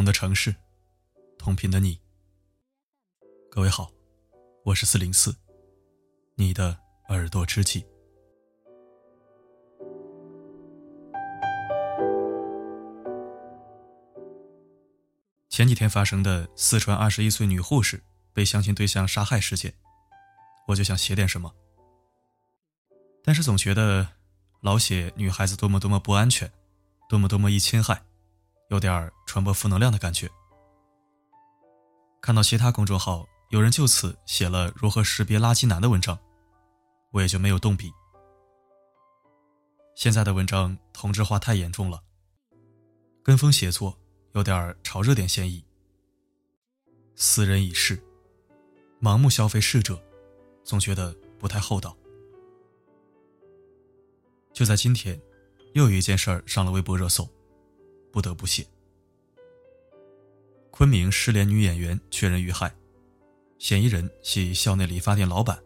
同的城市，同频的你。各位好，我是四零四，你的耳朵知己。前几天发生的四川二十一岁女护士被相亲对象杀害事件，我就想写点什么，但是总觉得老写女孩子多么多么不安全，多么多么易侵害。有点传播负能量的感觉。看到其他公众号有人就此写了如何识别垃圾男的文章，我也就没有动笔。现在的文章同质化太严重了，跟风写作有点炒热点嫌疑。私人已逝，盲目消费逝者，总觉得不太厚道。就在今天，又有一件事儿上了微博热搜。不得不写。昆明失联女演员确认遇害，嫌疑人系校内理发店老板。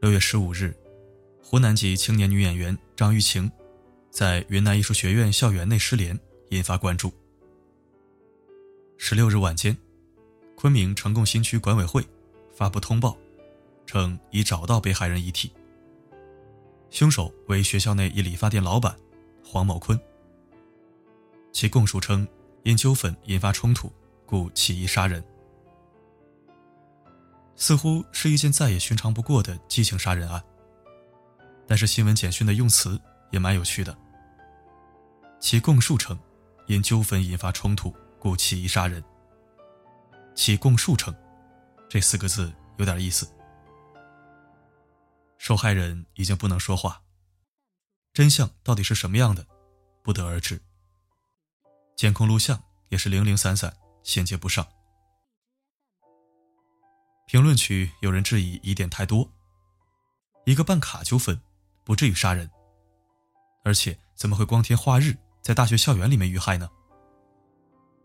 六月十五日，湖南籍青年女演员张玉晴，在云南艺术学院校园内失联，引发关注。十六日晚间，昆明呈贡新区管委会发布通报，称已找到被害人遗体，凶手为学校内一理发店老板黄某坤。其供述称，因纠纷引发冲突，故起意杀人。似乎是一件再也寻常不过的激情杀人案。但是新闻简讯的用词也蛮有趣的。其供述称，因纠纷引发冲突，故起意杀人。其供述称，这四个字有点意思。受害人已经不能说话，真相到底是什么样的，不得而知。监控录像也是零零散散，衔接不上。评论区有人质疑疑点太多，一个办卡纠纷不至于杀人，而且怎么会光天化日在大学校园里面遇害呢？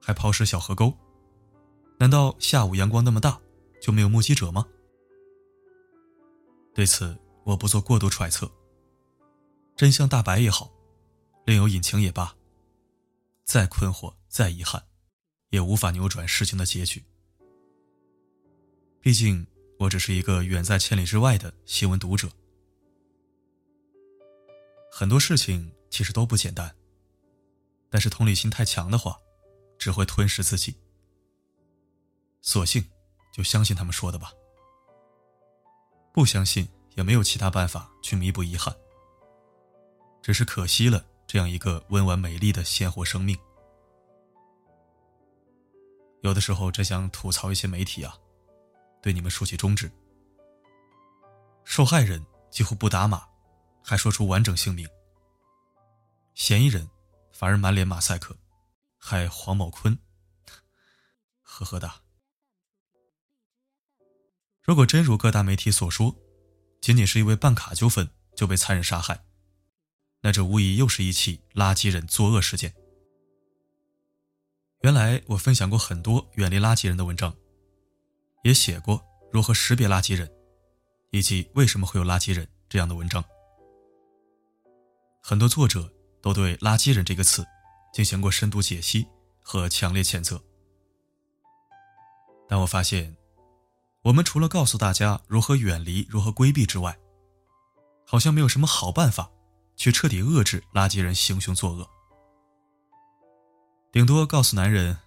还抛尸小河沟，难道下午阳光那么大就没有目击者吗？对此我不做过多揣测，真相大白也好，另有隐情也罢。再困惑，再遗憾，也无法扭转事情的结局。毕竟，我只是一个远在千里之外的新闻读者。很多事情其实都不简单，但是同理心太强的话，只会吞噬自己。索性就相信他们说的吧，不相信也没有其他办法去弥补遗憾。只是可惜了。这样一个温婉美丽的鲜活生命，有的时候真想吐槽一些媒体啊，对你们竖起中指。受害人几乎不打码，还说出完整姓名；嫌疑人反而满脸马赛克，还黄某坤，呵呵的。如果真如各大媒体所说，仅仅是因为办卡纠纷就被残忍杀害。那这无疑又是一起垃圾人作恶事件。原来我分享过很多远离垃圾人的文章，也写过如何识别垃圾人，以及为什么会有垃圾人这样的文章。很多作者都对“垃圾人”这个词进行过深度解析和强烈谴责。但我发现，我们除了告诉大家如何远离、如何规避之外，好像没有什么好办法。去彻底遏制垃圾人行凶作恶，顶多告诉男人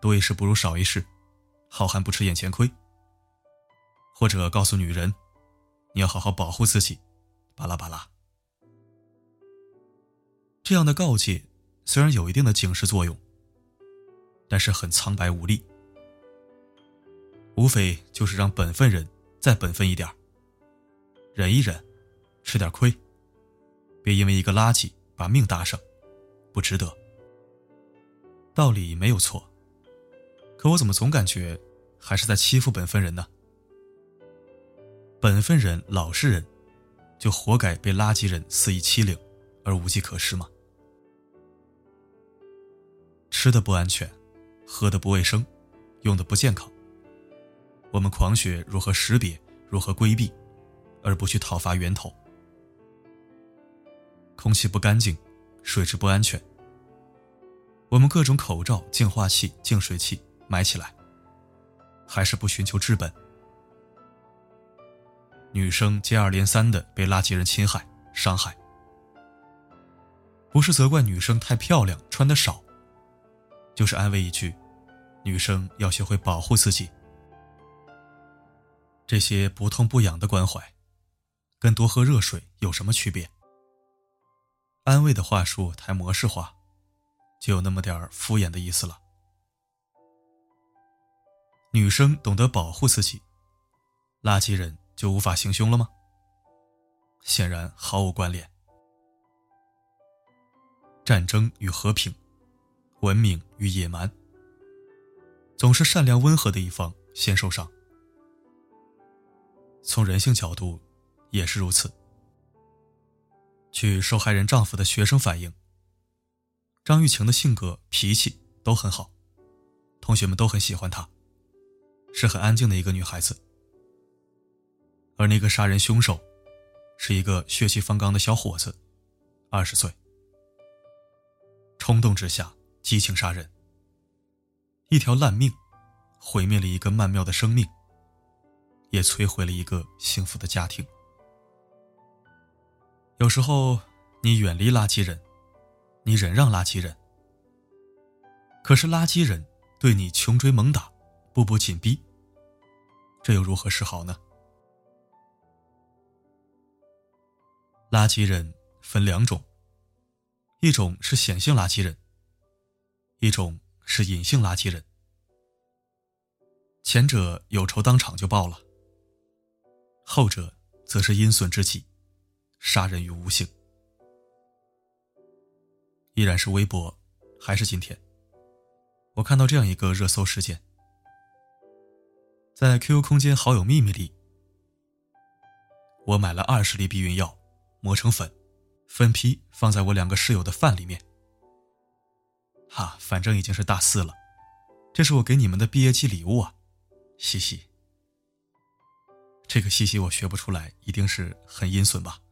多一事不如少一事，好汉不吃眼前亏。或者告诉女人，你要好好保护自己，巴拉巴拉。这样的告诫虽然有一定的警示作用，但是很苍白无力，无非就是让本分人再本分一点忍一忍，吃点亏。别因为一个垃圾把命搭上，不值得。道理没有错，可我怎么总感觉还是在欺负本分人呢？本分人、老实人，就活该被垃圾人肆意欺凌，而无计可施吗？吃的不安全，喝的不卫生，用的不健康。我们狂学如何识别，如何规避，而不去讨伐源头。空气不干净，水质不安全。我们各种口罩、净化器、净水器买起来，还是不寻求治本。女生接二连三的被垃圾人侵害、伤害，不是责怪女生太漂亮、穿的少，就是安慰一句：女生要学会保护自己。这些不痛不痒的关怀，跟多喝热水有什么区别？安慰的话术太模式化。就有那么点敷衍的意思了。女生懂得保护自己，垃圾人就无法行凶了吗？显然毫无关联。战争与和平，文明与野蛮，总是善良温和的一方先受伤。从人性角度，也是如此。据受害人丈夫的学生反映。张玉晴的性格、脾气都很好，同学们都很喜欢她，是很安静的一个女孩子。而那个杀人凶手，是一个血气方刚的小伙子，二十岁，冲动之下激情杀人，一条烂命，毁灭了一个曼妙的生命，也摧毁了一个幸福的家庭。有时候，你远离垃圾人。你忍让垃圾人，可是垃圾人对你穷追猛打，步步紧逼，这又如何是好呢？垃圾人分两种，一种是显性垃圾人，一种是隐性垃圾人。前者有仇当场就报了，后者则是阴损之极，杀人于无形。依然是微博，还是今天？我看到这样一个热搜事件，在 QQ 空间好友秘密里，我买了二十粒避孕药，磨成粉，分批放在我两个室友的饭里面。哈，反正已经是大四了，这是我给你们的毕业季礼物啊，嘻嘻。这个嘻嘻我学不出来，一定是很阴损吧？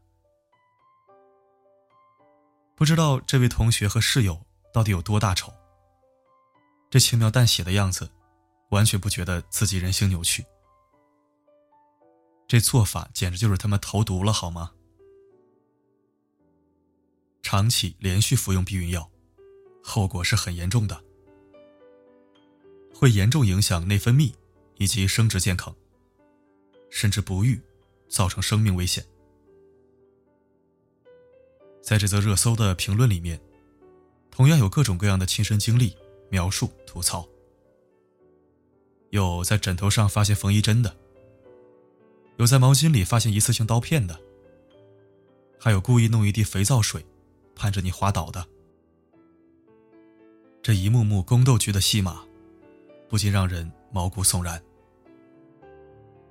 不知道这位同学和室友到底有多大仇？这轻描淡写的样子，完全不觉得自己人性扭曲。这做法简直就是他们投毒了，好吗？长期连续服用避孕药，后果是很严重的，会严重影响内分泌以及生殖健康，甚至不育，造成生命危险。在这则热搜的评论里面，同样有各种各样的亲身经历描述吐槽。有在枕头上发现缝衣针的，有在毛巾里发现一次性刀片的，还有故意弄一地肥皂水，盼着你滑倒的。这一幕幕宫斗剧的戏码，不禁让人毛骨悚然。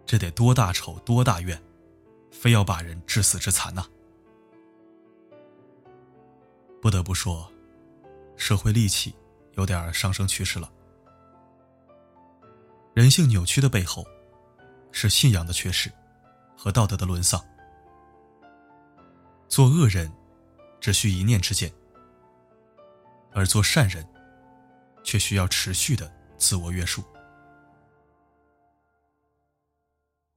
这得多大仇多大怨，非要把人致死致残呐！不得不说，社会戾气有点上升趋势了。人性扭曲的背后，是信仰的缺失和道德的沦丧。做恶人，只需一念之间；而做善人，却需要持续的自我约束。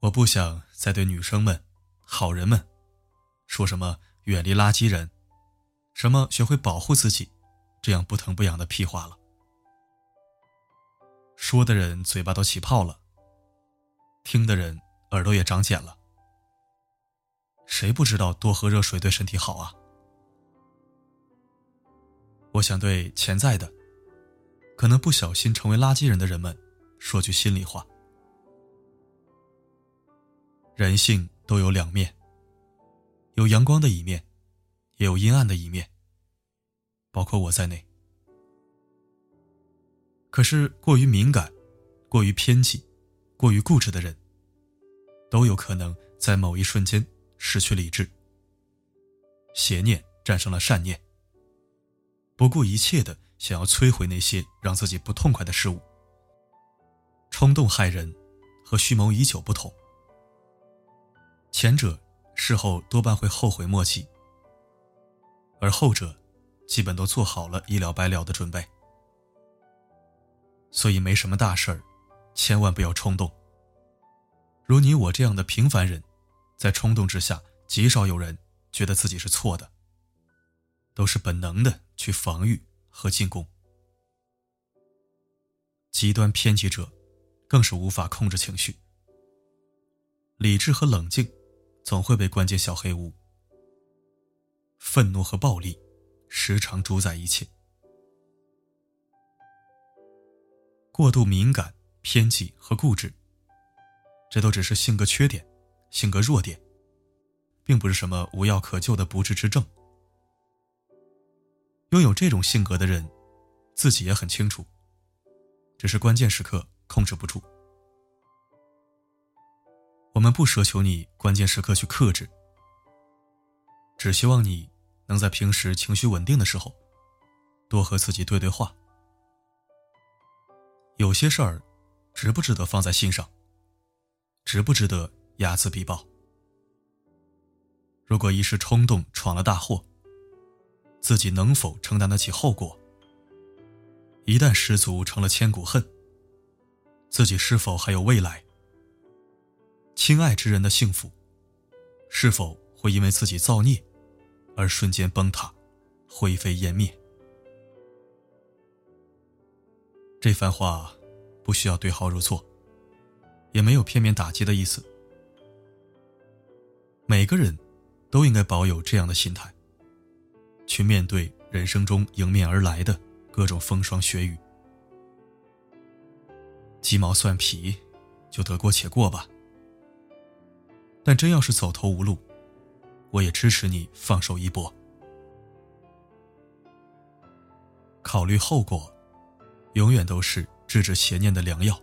我不想再对女生们、好人们，说什么远离垃圾人。什么学会保护自己，这样不疼不痒的屁话了。说的人嘴巴都起泡了，听的人耳朵也长茧了。谁不知道多喝热水对身体好啊？我想对潜在的、可能不小心成为垃圾人的人们说句心里话：人性都有两面，有阳光的一面。也有阴暗的一面，包括我在内。可是，过于敏感、过于偏激、过于固执的人，都有可能在某一瞬间失去理智，邪念战胜了善念，不顾一切的想要摧毁那些让自己不痛快的事物。冲动害人，和蓄谋已久不同，前者事后多半会后悔莫及。而后者，基本都做好了一了百了的准备。所以没什么大事儿，千万不要冲动。如你我这样的平凡人，在冲动之下，极少有人觉得自己是错的，都是本能的去防御和进攻。极端偏激者，更是无法控制情绪。理智和冷静，总会被关进小黑屋。愤怒和暴力，时常主宰一切。过度敏感、偏激和固执，这都只是性格缺点、性格弱点，并不是什么无药可救的不治之症。拥有这种性格的人，自己也很清楚，只是关键时刻控制不住。我们不奢求你关键时刻去克制，只希望你能在平时情绪稳定的时候，多和自己对对话。有些事儿，值不值得放在心上？值不值得睚眦必报？如果一时冲动闯了大祸，自己能否承担得起后果？一旦失足成了千古恨，自己是否还有未来？亲爱之人的幸福，是否会因为自己造孽而瞬间崩塌、灰飞烟灭？这番话不需要对号入座，也没有片面打击的意思。每个人都应该保有这样的心态，去面对人生中迎面而来的各种风霜雪雨。鸡毛蒜皮，就得过且过吧。但真要是走投无路，我也支持你放手一搏。考虑后果，永远都是制止邪念的良药。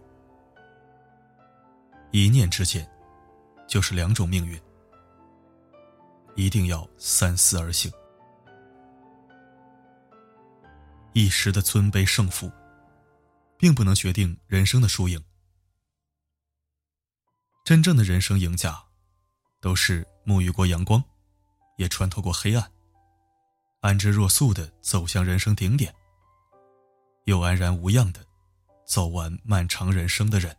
一念之间，就是两种命运。一定要三思而行。一时的尊卑胜负，并不能决定人生的输赢。真正的人生赢家。都是沐浴过阳光，也穿透过黑暗，安之若素的走向人生顶点，又安然无恙的走完漫长人生的人。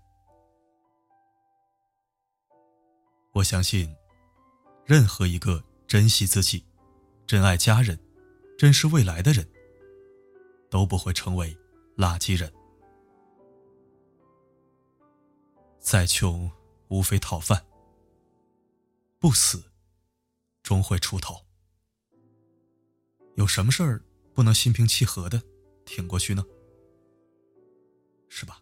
我相信，任何一个珍惜自己、珍爱家人、珍视未来的人，都不会成为垃圾人。再穷，无非讨饭。不死，终会出头。有什么事儿不能心平气和的挺过去呢？是吧？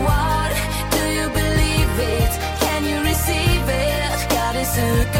to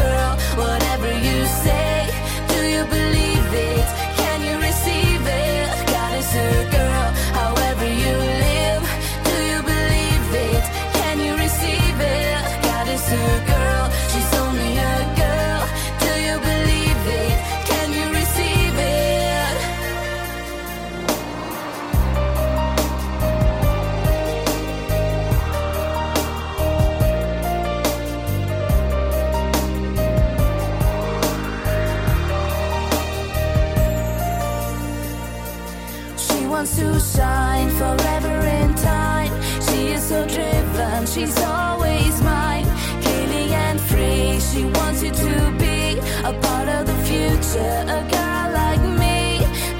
she's always mine. Kaylee and free, she wants you to be a part of the future. A girl like me,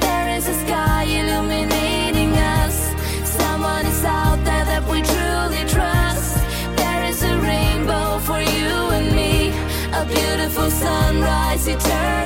there is a sky illuminating us. Someone is out there that we truly trust. There is a rainbow for you and me, a beautiful sunrise eternal.